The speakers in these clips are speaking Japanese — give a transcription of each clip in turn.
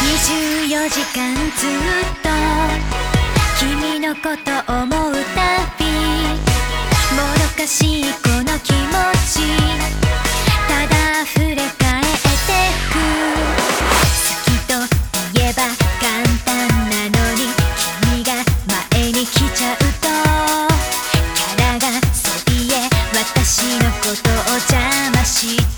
24時間ずっと君のこと思うたびもどかしいこの気持ち。ただ溢れ返ってく好きと言えば簡単なのに君が前に来ちゃうと。キャラがそびえ私のことを邪魔して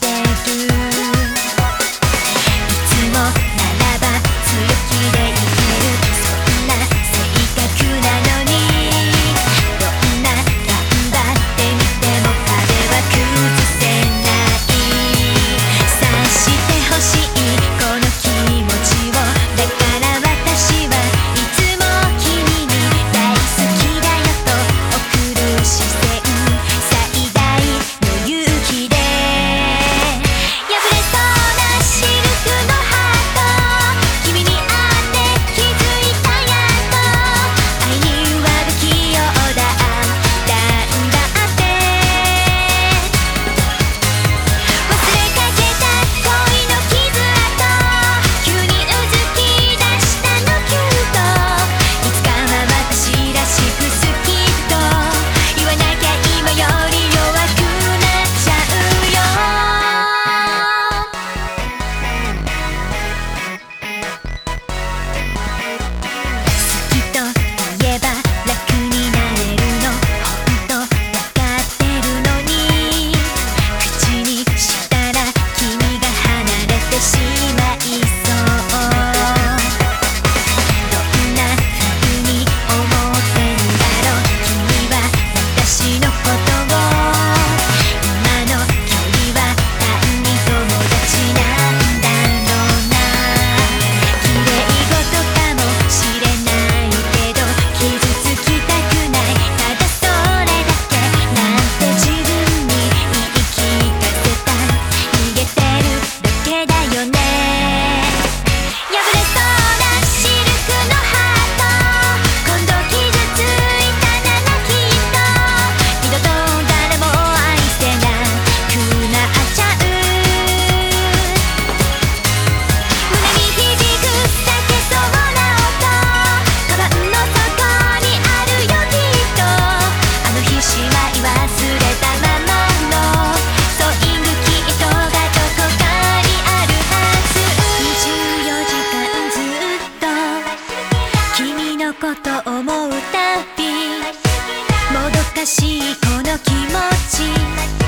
こと思うたびもどかしいこの気持ち。